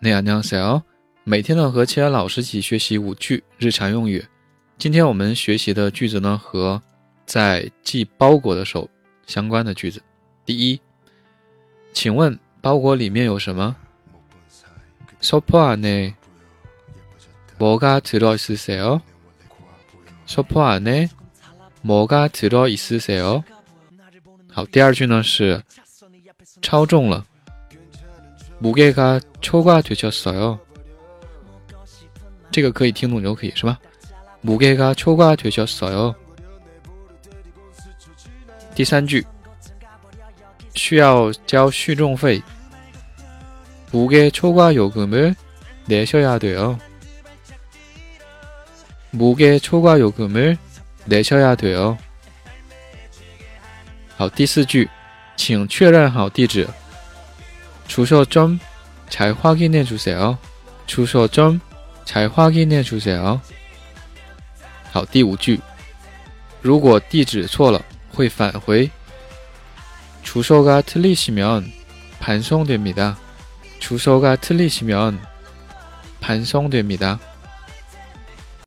那안녕하세요。每天呢和其他老师一起学习五句日常用语。今天我们学习的句子呢和在寄包裹的时候相关的句子。第一，请问包裹里面有什么？소포안에뭐가들어있으세 요？ 소포안에뭐가들어있으세 요？ 好，第二句呢是超重了。 무게가초과되셨어 요。 这个可以听懂就可以是吧？무게가초과되셨어 요。 第三句需要交续重费。무게초과요금을내셔야돼 요。 무게초과요금을내셔야돼 요。 好，第四句，请确认好地址。 주소좀잘확인해주세 요。 주소좀잘확인해주세 요。 好，第五句，如果地址错了，会返回。주소가틀리시면반송됩니 다。 주소가틀리시면반송됩니 다。